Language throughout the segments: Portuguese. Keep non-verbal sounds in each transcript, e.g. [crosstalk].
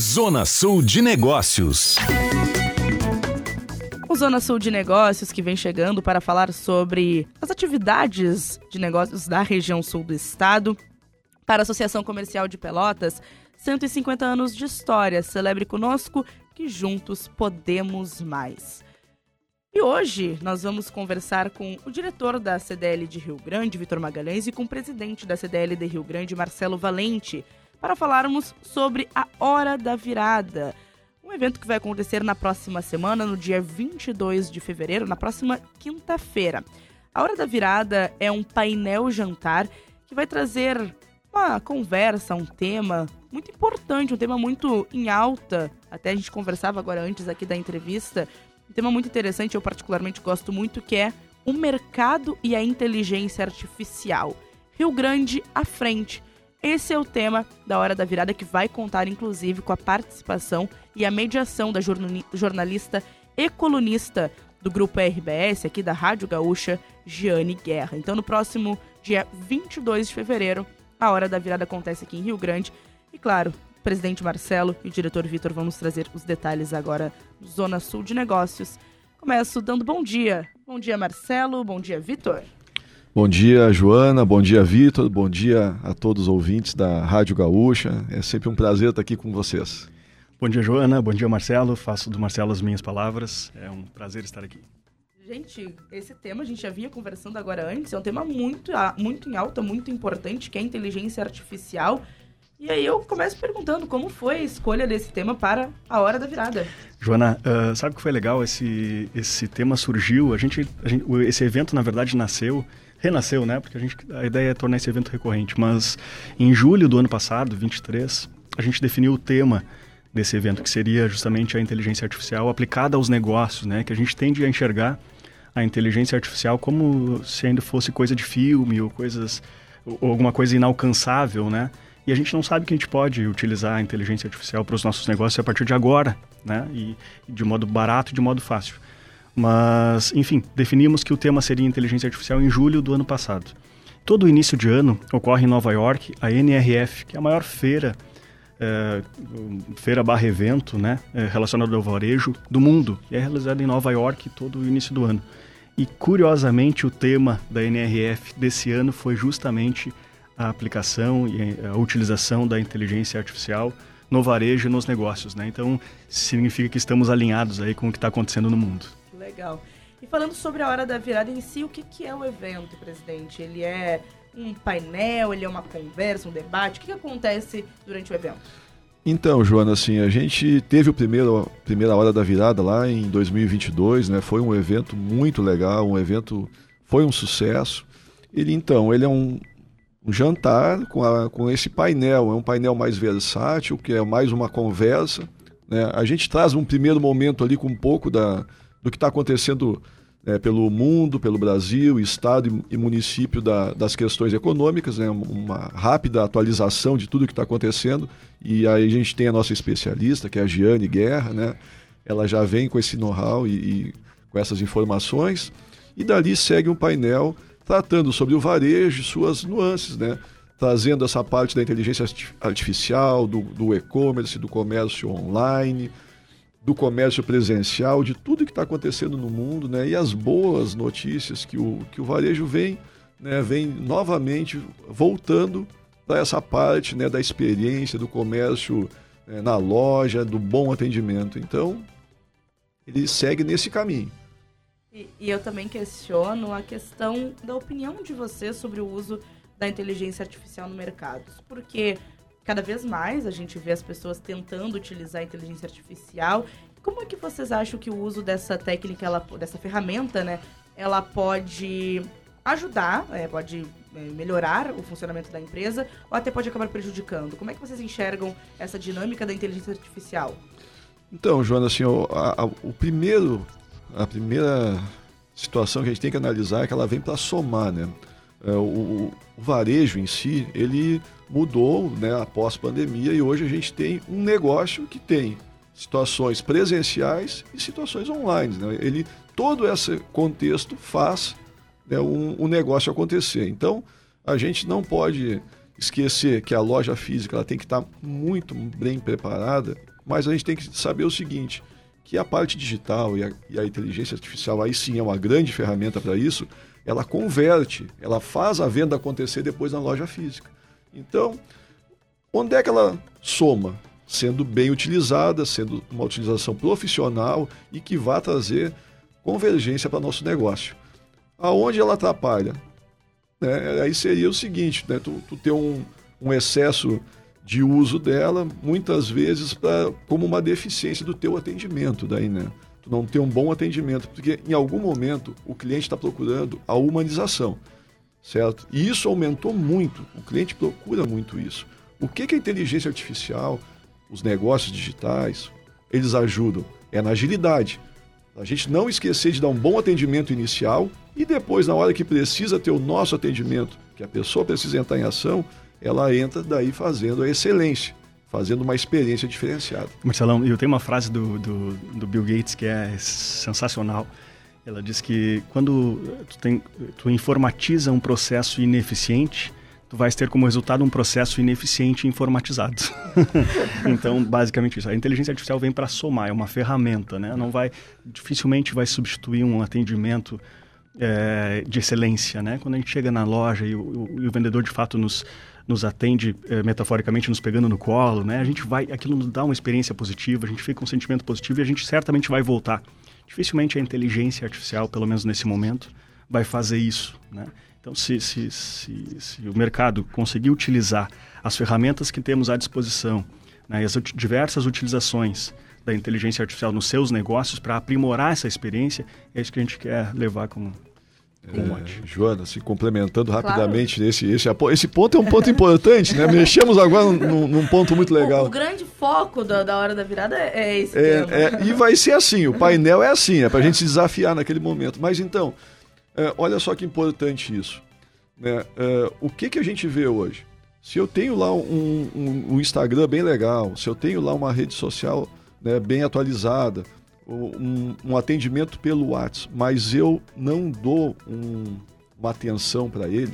Zona Sul de Negócios. O Zona Sul de Negócios que vem chegando para falar sobre as atividades de negócios da região sul do estado. Para a Associação Comercial de Pelotas, 150 anos de história. Celebre conosco que juntos podemos mais. E hoje nós vamos conversar com o diretor da CDL de Rio Grande, Vitor Magalhães, e com o presidente da CDL de Rio Grande, Marcelo Valente, para falarmos sobre a Hora da Virada. Um evento que vai acontecer na próxima semana, no dia 22 de fevereiro, na próxima quinta-feira. A Hora da Virada é um painel jantar que vai trazer uma conversa, um tema muito importante, um tema muito em alta. Até a gente conversava agora antes aqui da entrevista um tema muito interessante, eu particularmente gosto muito, que é o mercado e a inteligência artificial. Rio Grande à frente. Esse é o tema da Hora da Virada que vai contar, inclusive, com a participação e a mediação da jornalista e colunista do grupo RBS, aqui da Rádio Gaúcha, Giane Guerra. Então, no próximo dia 22 de fevereiro, a Hora da Virada acontece aqui em Rio Grande. E, claro, presidente Marcelo e o diretor Vitor vão nos trazer os detalhes agora do Zona Sul de Negócios. Começo dando bom dia. Bom dia, Marcelo. Bom dia, Vitor. Bom dia, Joana. Bom dia, Vitor. Bom dia a todos os ouvintes da Rádio Gaúcha. É sempre um prazer estar aqui com vocês. Bom dia, Joana. Bom dia, Marcelo. Faço do Marcelo as minhas palavras. É um prazer estar aqui. Gente, esse tema a gente já vinha conversando agora antes. É um tema muito, muito em alta, muito importante, que é a inteligência artificial. E aí eu começo perguntando como foi a escolha desse tema para a hora da virada. Joana, uh, sabe o que foi legal? Esse, esse tema surgiu, a gente, a gente, esse evento na verdade nasceu, renasceu, né? Porque a, gente, a ideia é tornar esse evento recorrente. Mas em julho do ano passado, 23, a gente definiu o tema desse evento, que seria justamente a inteligência artificial aplicada aos negócios, né? Que a gente tende a enxergar a inteligência artificial como se ainda fosse coisa de filme ou coisas ou alguma coisa inalcançável, né? E a gente não sabe que a gente pode utilizar a inteligência artificial para os nossos negócios a partir de agora, né? E, de modo barato e de modo fácil. Mas, enfim, definimos que o tema seria inteligência artificial em julho do ano passado. Todo início de ano ocorre em Nova York a NRF, que é a maior feira, é, feira barra evento, né, é, relacionado ao varejo do mundo. E é realizada em Nova York todo início do ano. E curiosamente o tema da NRF desse ano foi justamente a aplicação e a utilização da inteligência artificial no varejo e nos negócios, né? Então, significa que estamos alinhados aí com o que está acontecendo no mundo. Legal. E falando sobre a hora da virada em si, o que, que é o evento, presidente? Ele é um painel, ele é uma conversa, um debate? O que, que acontece durante o evento? Então, Joana, assim, a gente teve o primeiro primeira hora da virada lá em 2022, né? Foi um evento muito legal, um evento foi um sucesso. Ele então, ele é um, um jantar com, a, com esse painel. É um painel mais versátil, que é mais uma conversa. Né? A gente traz um primeiro momento ali com um pouco da, do que está acontecendo né, pelo mundo, pelo Brasil, Estado e, município da, das questões econômicas, né, uma rápida atualização de tudo que está acontecendo. E aí a gente tem a nossa especialista, que é a Giane Guerra, né? ela já vem com esse know-how e, e com essas informações. E dali segue um painel tratando sobre o varejo suas nuances, né? trazendo essa parte da inteligência artificial, do, do e-commerce, do comércio online, do comércio presencial, de tudo que está acontecendo no mundo, né? E as boas notícias que o, que o varejo vem, né? Vem novamente voltando para essa parte, né? Da experiência do comércio né? na loja, do bom atendimento. Então, ele segue nesse caminho. E, e, eu também questiono a questão da opinião de você sobre o uso da inteligência artificial no mercado. Porque cada vez mais a gente vê as pessoas tentando utilizar a inteligência artificial. Como é que vocês acham que o uso dessa técnica, ela, dessa ferramenta, né, ela pode ajudar, é, pode é, melhorar o funcionamento da empresa ou até pode acabar prejudicando? Como é que vocês enxergam essa dinâmica da inteligência artificial? Então, Joana, assim, o, a, o primeiro a primeira situação que a gente tem que analisar é que ela vem para somar, né? É, o, o, varejo em si, ele mudou né, após pandemia e hoje a gente tem um negócio que tem situações presenciais e situações online. Né? Ele, todo esse contexto faz né, um, um negócio acontecer. Então, a gente não pode esquecer que a loja física ela tem que estar muito bem preparada, mas a gente tem que saber o seguinte, que a parte digital e a, e a inteligência artificial aí sim é uma grande ferramenta para isso, ela converte, ela faz a venda acontecer depois na loja física. Então, onde é que ela soma? Sendo bem utilizada, sendo uma utilização profissional e que vá trazer convergência para nosso negócio. Aonde ela atrapalha? Né? Aí seria o seguinte, né? tu, tu ter um, um excesso de uso dela, muitas vezes pra, como uma deficiência do teu atendimento daí, né? Tu não ter um bom atendimento, porque em algum momento o cliente está procurando a humanização, certo? E isso aumentou muito, o cliente procura muito isso. O que, que a inteligência artificial, os negócios digitais, eles ajudam? É na agilidade. A gente não esquecer de dar um bom atendimento inicial e depois, na hora que precisa ter o nosso atendimento, que a pessoa precisa entrar em ação, ela entra daí fazendo a excelência, fazendo uma experiência diferenciada. Marcelão, eu tenho uma frase do, do, do Bill Gates que é sensacional. Ela diz que quando tu, tem, tu informatiza um processo ineficiente, tu vais ter como resultado um processo ineficiente informatizado. [laughs] então, basicamente isso. A inteligência artificial vem para somar, é uma ferramenta, né? Não vai, dificilmente vai substituir um atendimento é, de excelência, né? Quando a gente chega na loja e o, e o vendedor de fato nos nos atende é, metaforicamente nos pegando no colo, né? A gente vai, aquilo nos dá uma experiência positiva, a gente fica com um sentimento positivo e a gente certamente vai voltar. Dificilmente a inteligência artificial, pelo menos nesse momento, vai fazer isso, né? Então, se, se, se, se o mercado conseguir utilizar as ferramentas que temos à disposição, né, as diversas utilizações da inteligência artificial nos seus negócios para aprimorar essa experiência, é isso que a gente quer levar como é, Joana, se complementando rapidamente, claro. esse, esse, esse ponto é um ponto importante, né? Mexemos agora num, num ponto muito legal. O, o grande foco da, da, hora da virada é esse. É, é, e vai ser assim, o painel é assim, é para a gente se desafiar naquele momento. Mas então, é, olha só que importante isso. Né? É, o que, que a gente vê hoje? Se eu tenho lá um, um, um Instagram bem legal, se eu tenho lá uma rede social né, bem atualizada, um, um, atendimento pelo WhatsApp, mas eu não dou um, uma atenção para ele,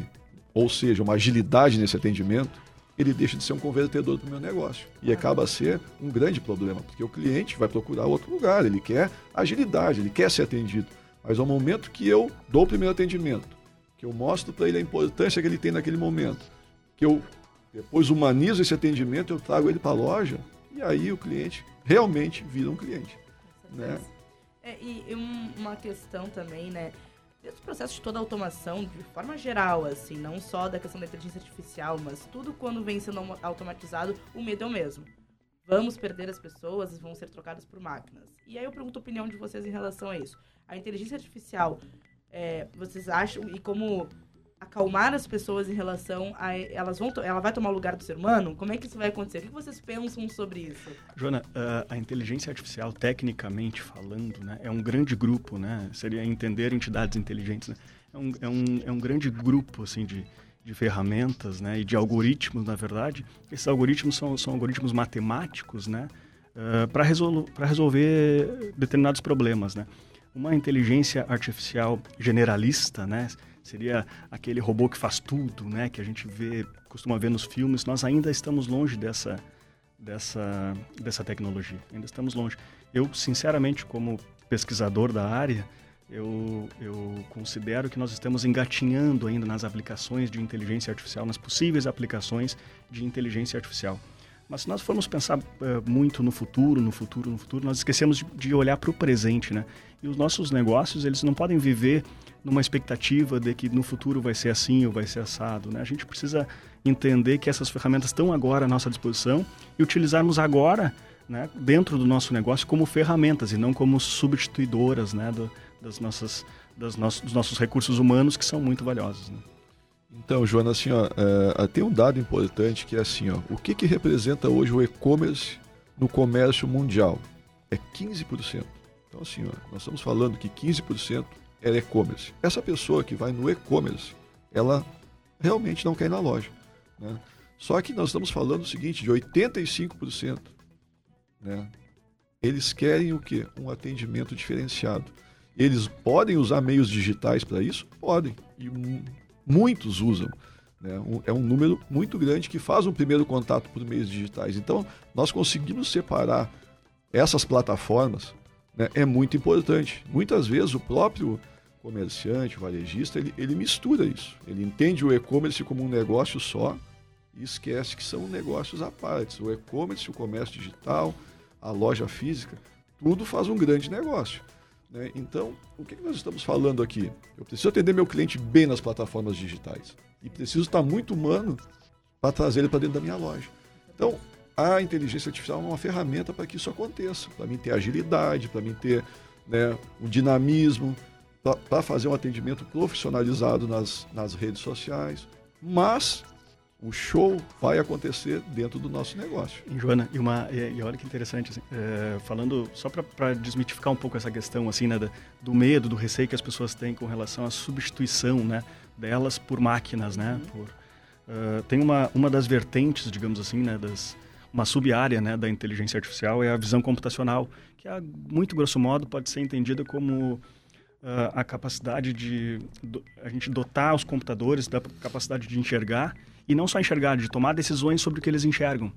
ou seja, uma agilidade nesse atendimento, ele deixa de ser um convertedor do meu negócio. E acaba a ser um grande problema, porque o cliente vai procurar outro lugar, ele quer agilidade, ele quer ser atendido. Mas ao momento que eu dou o primeiro atendimento, que eu mostro para ele a importância que ele tem naquele momento, que eu depois humanizo esse atendimento, eu trago ele para a loja e aí o cliente realmente vira um cliente. Né? É, e, e uma questão também, né? Desse processo de toda a automação, de forma geral, assim, não só da questão da inteligência artificial, mas tudo quando vem sendo automatizado, o medo é o mesmo. Vamos perder as pessoas, vão ser trocadas por máquinas. E aí eu pergunto a opinião de vocês em relação a isso a inteligência artificial, é, vocês acham, e como acalmar as pessoas em relação a elas vão ela vai tomar o lugar do ser humano? Como é que isso vai acontecer? O que vocês pensam sobre isso? Joana, uh, a inteligência artificial, tecnicamente falando, né, é um grande grupo, né? Seria entender entidades inteligentes, né? É um, é um, é um grande grupo, assim, de, de ferramentas, né? E de algoritmos, na verdade. Esses algoritmos são, são algoritmos matemáticos, né? Uh, para resol resolver determinados problemas, né? uma inteligência artificial generalista, né? Seria aquele robô que faz tudo, né? Que a gente vê, costuma ver nos filmes. Nós ainda estamos longe dessa, dessa, dessa tecnologia. Ainda estamos longe. Eu, sinceramente, como pesquisador da área, eu, eu considero que nós estamos engatinhando ainda nas aplicações de inteligência artificial, nas possíveis aplicações de inteligência artificial. Mas se nós formos pensar uh, muito no futuro, no futuro, no futuro, nós esquecemos de, de olhar para o presente, né? E os nossos negócios, eles não podem viver numa expectativa de que no futuro vai ser assim ou vai ser assado, né? A gente precisa entender que essas ferramentas estão agora à nossa disposição e utilizarmos agora, né, dentro do nosso negócio como ferramentas e não como substituidoras, né, do, das nossas, das nossos, dos nossos recursos humanos que são muito valiosos. Né? Então, Joana, assim, ó, é, tem um dado importante que é assim, ó, o que, que representa hoje o e-commerce no comércio mundial? É 15%. Então, assim, ó, nós estamos falando que 15% é e-commerce. Essa pessoa que vai no e-commerce, ela realmente não quer ir na loja. Né? Só que nós estamos falando o seguinte, de 85%. Né? Eles querem o quê? Um atendimento diferenciado. Eles podem usar meios digitais para isso? Podem. E muitos usam. Né? É um número muito grande que faz um primeiro contato por meios digitais. Então, nós conseguimos separar essas plataformas, né? é muito importante. Muitas vezes o próprio comerciante, o varejista, ele, ele mistura isso. Ele entende o e-commerce como um negócio só e esquece que são negócios à parte. O e-commerce, o comércio digital, a loja física, tudo faz um grande negócio. Né? Então, o que, que nós estamos falando aqui? Eu preciso atender meu cliente bem nas plataformas digitais e preciso estar muito humano para trazer ele para dentro da minha loja. Então, a inteligência artificial é uma ferramenta para que isso aconteça, para mim ter agilidade, para mim ter né, um dinamismo, para fazer um atendimento profissionalizado nas, nas redes sociais. Mas o show vai acontecer dentro do nosso negócio. Joana, e, uma, e, e olha que interessante, assim, é, falando só para desmitificar um pouco essa questão assim, né, do medo, do receio que as pessoas têm com relação à substituição né, delas por máquinas, né, uhum. por, uh, tem uma, uma das vertentes, digamos assim, né, das, uma sub-área né, da inteligência artificial é a visão computacional, que é, muito grosso modo pode ser entendida como uh, a capacidade de do, a gente dotar os computadores da capacidade de enxergar e não só enxergar, de tomar decisões sobre o que eles enxergam,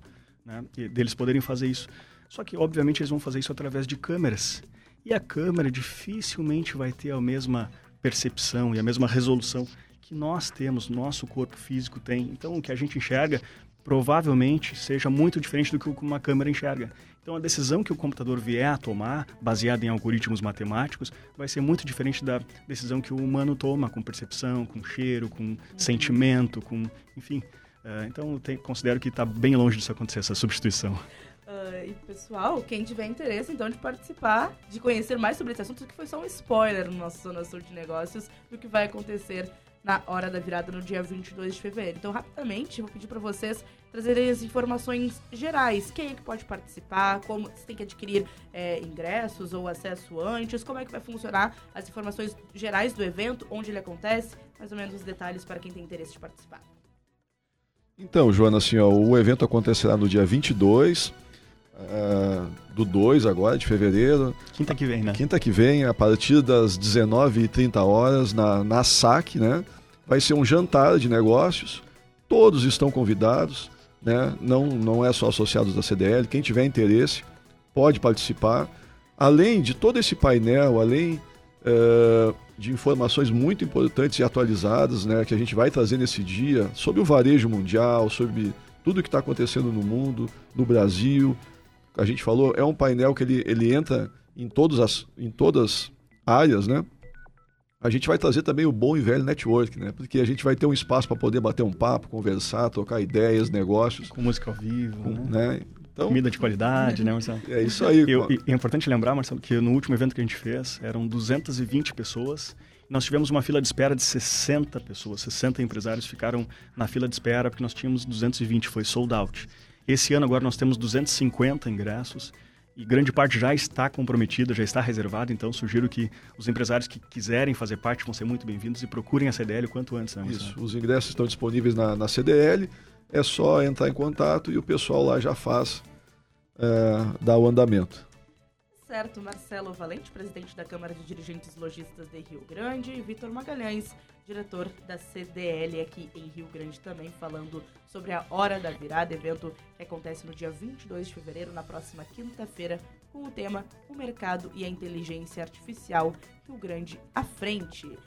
né? Deles poderem fazer isso. Só que, obviamente, eles vão fazer isso através de câmeras. E a câmera dificilmente vai ter a mesma percepção e a mesma resolução que nós temos, nosso corpo físico tem. Então, o que a gente enxerga provavelmente seja muito diferente do que uma câmera enxerga. Então, a decisão que o computador vier a tomar, baseada em algoritmos matemáticos, vai ser muito diferente da decisão que o humano toma, com percepção, com cheiro, com sentimento, com. enfim. Uh, então, eu considero que está bem longe disso acontecer, essa substituição. Uh, e pessoal, quem tiver interesse então de participar, de conhecer mais sobre esse assunto, que foi só um spoiler no nosso Zona Sul de Negócios do que vai acontecer na hora da virada no dia 22 de fevereiro. Então, rapidamente, vou pedir para vocês trazerem as informações gerais. Quem é que pode participar, como você tem que adquirir é, ingressos ou acesso antes, como é que vai funcionar as informações gerais do evento, onde ele acontece, mais ou menos os detalhes para quem tem interesse de participar. Então, Joana, assim, ó, o evento acontecerá no dia 22 Uh, do 2 agora, de fevereiro. Quinta que vem, né? Quinta que vem, a partir das 19h30 horas, na, na SAC, né? Vai ser um jantar de negócios. Todos estão convidados, né? Não, não é só associados da CDL. Quem tiver interesse pode participar. Além de todo esse painel, além uh, de informações muito importantes e atualizadas, né? Que a gente vai trazer nesse dia sobre o varejo mundial, sobre tudo que está acontecendo no mundo, no Brasil, a gente falou, é um painel que ele, ele entra em, todas as, em todas áreas, né? A gente vai trazer também o bom e velho network, né? Porque a gente vai ter um espaço para poder bater um papo, conversar, trocar ideias, negócios. Com música ao vivo, com, né? Então, Comida de qualidade, né, Marcelo? É isso aí. Eu, é importante lembrar, Marcelo, que no último evento que a gente fez, eram 220 pessoas. Nós tivemos uma fila de espera de 60 pessoas. 60 empresários ficaram na fila de espera porque nós tínhamos 220, foi sold out. Esse ano agora nós temos 250 ingressos e grande parte já está comprometida, já está reservada, então sugiro que os empresários que quiserem fazer parte vão ser muito bem-vindos e procurem a CDL o quanto antes. Né, Isso, os ingressos estão disponíveis na, na, CDL, é só entrar em contato e o pessoal lá já faz, é, dá o andamento certo, Marcelo Valente, presidente da Câmara de Dirigentes Lojistas de Rio Grande, e Vitor Magalhães, diretor da CDL aqui em Rio Grande também, falando sobre a Hora da Virada, evento que acontece no dia 22 de fevereiro, na próxima quinta-feira, com o tema O Mercado e a Inteligência Artificial Rio Grande à Frente.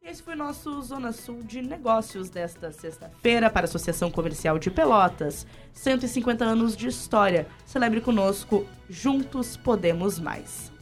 Esse foi nosso Zona Sul de Negócios desta sexta-feira para a Associação Comercial de Pelotas. 150 anos de história. Celebre conosco, juntos podemos mais.